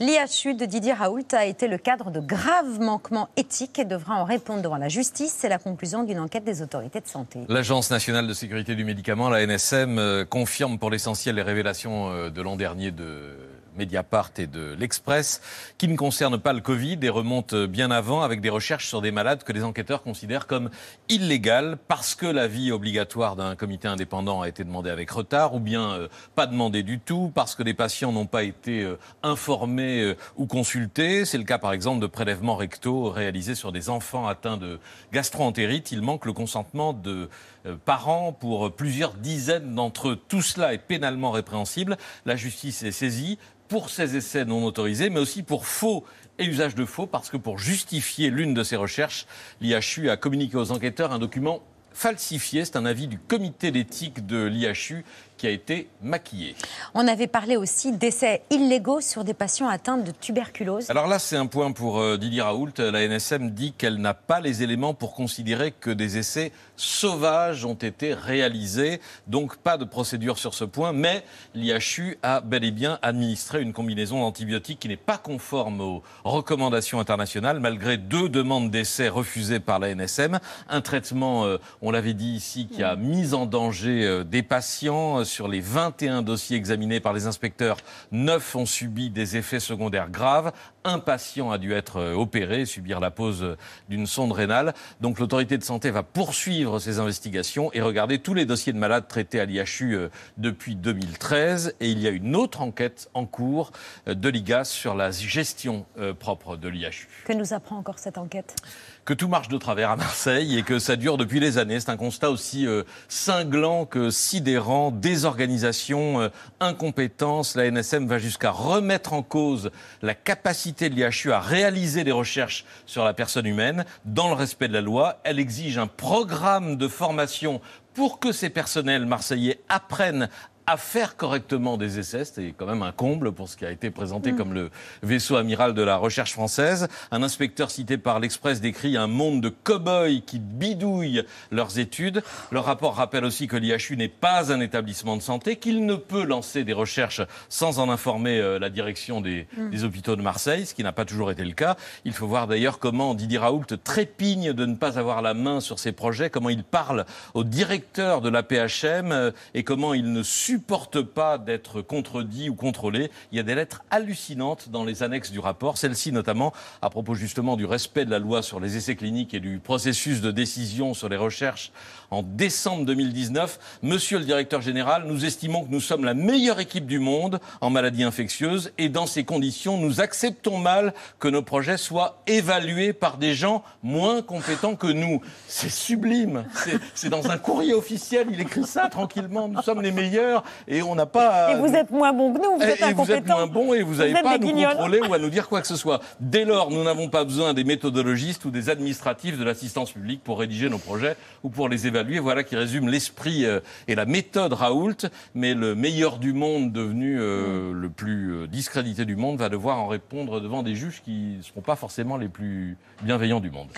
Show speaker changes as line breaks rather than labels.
L'IHU de Didier Raoult a été le cadre de graves manquements éthiques et devra en répondre devant la justice. C'est la conclusion d'une enquête des autorités de santé.
L'Agence nationale de sécurité du médicament, la NSM, euh, confirme pour l'essentiel les révélations euh, de l'an dernier de Mediapart et de l'Express, qui ne concerne pas le Covid et remonte bien avant avec des recherches sur des malades que les enquêteurs considèrent comme illégales parce que l'avis obligatoire d'un comité indépendant a été demandé avec retard ou bien euh, pas demandé du tout parce que les patients n'ont pas été euh, informés euh, ou consultés. C'est le cas par exemple de prélèvements rectaux réalisés sur des enfants atteints de gastroentérite. Il manque le consentement de parents pour plusieurs dizaines d'entre eux. Tout cela est pénalement répréhensible. La justice est saisie pour ces essais non autorisés, mais aussi pour faux et usage de faux, parce que pour justifier l'une de ces recherches, l'IHU a communiqué aux enquêteurs un document falsifié. C'est un avis du comité d'éthique de l'IHU qui a été maquillé.
On avait parlé aussi d'essais illégaux sur des patients atteints de tuberculose.
Alors là, c'est un point pour euh, Didier Raoult. La NSM dit qu'elle n'a pas les éléments pour considérer que des essais sauvages ont été réalisés. Donc pas de procédure sur ce point. Mais l'IHU a bel et bien administré une combinaison d'antibiotiques qui n'est pas conforme aux recommandations internationales, malgré deux demandes d'essais refusées par la NSM. Un traitement, euh, on l'avait dit ici, qui a mis en danger euh, des patients sur les 21 dossiers examinés par les inspecteurs, 9 ont subi des effets secondaires graves. Un patient a dû être euh, opéré, subir la pose d'une sonde rénale. Donc l'autorité de santé va poursuivre ces investigations et regarder tous les dossiers de malades traités à l'IHU euh, depuis 2013. Et il y a une autre enquête en cours euh, de l'IGAS sur la gestion propre de l'IHU.
Que nous apprend encore cette enquête?
Que tout marche de travers à Marseille et que ça dure depuis des années. C'est un constat aussi cinglant que sidérant, désorganisation, incompétence. La NSM va jusqu'à remettre en cause la capacité de l'IHU à réaliser des recherches sur la personne humaine dans le respect de la loi. Elle exige un programme de formation pour que ces personnels marseillais apprennent à faire correctement des essais. C'était quand même un comble pour ce qui a été présenté mm. comme le vaisseau amiral de la recherche française. Un inspecteur cité par l'Express décrit un monde de cow-boys qui bidouillent leurs études. Le rapport rappelle aussi que l'IHU n'est pas un établissement de santé, qu'il ne peut lancer des recherches sans en informer euh, la direction des, mm. des hôpitaux de Marseille, ce qui n'a pas toujours été le cas. Il faut voir d'ailleurs comment Didier Raoult trépigne de ne pas avoir la main sur ces projets, comment il parle au directeur de la PHM euh, et comment il ne supporte supporte pas d'être contredit ou contrôlé. Il y a des lettres hallucinantes dans les annexes du rapport, celle-ci notamment à propos justement du respect de la loi sur les essais cliniques et du processus de décision sur les recherches en décembre 2019. Monsieur le directeur général, nous estimons que nous sommes la meilleure équipe du monde en maladies infectieuses et dans ces conditions, nous acceptons mal que nos projets soient évalués par des gens moins compétents que nous. C'est sublime. C'est dans un courrier officiel, il écrit ça tranquillement. Nous sommes les meilleurs et on n'a pas.
Et vous êtes moins bon que nous, vous êtes
et Vous êtes moins bon et vous n'avez pas à nous contrôler ou à nous dire quoi que ce soit. Dès lors, nous n'avons pas besoin des méthodologistes ou des administratifs de l'assistance publique pour rédiger nos projets ou pour les évaluer. Voilà qui résume l'esprit euh, et la méthode Raoult. Mais le meilleur du monde, devenu euh, le plus euh, discrédité du monde, va devoir en répondre devant des juges qui ne seront pas forcément les plus bienveillants du monde.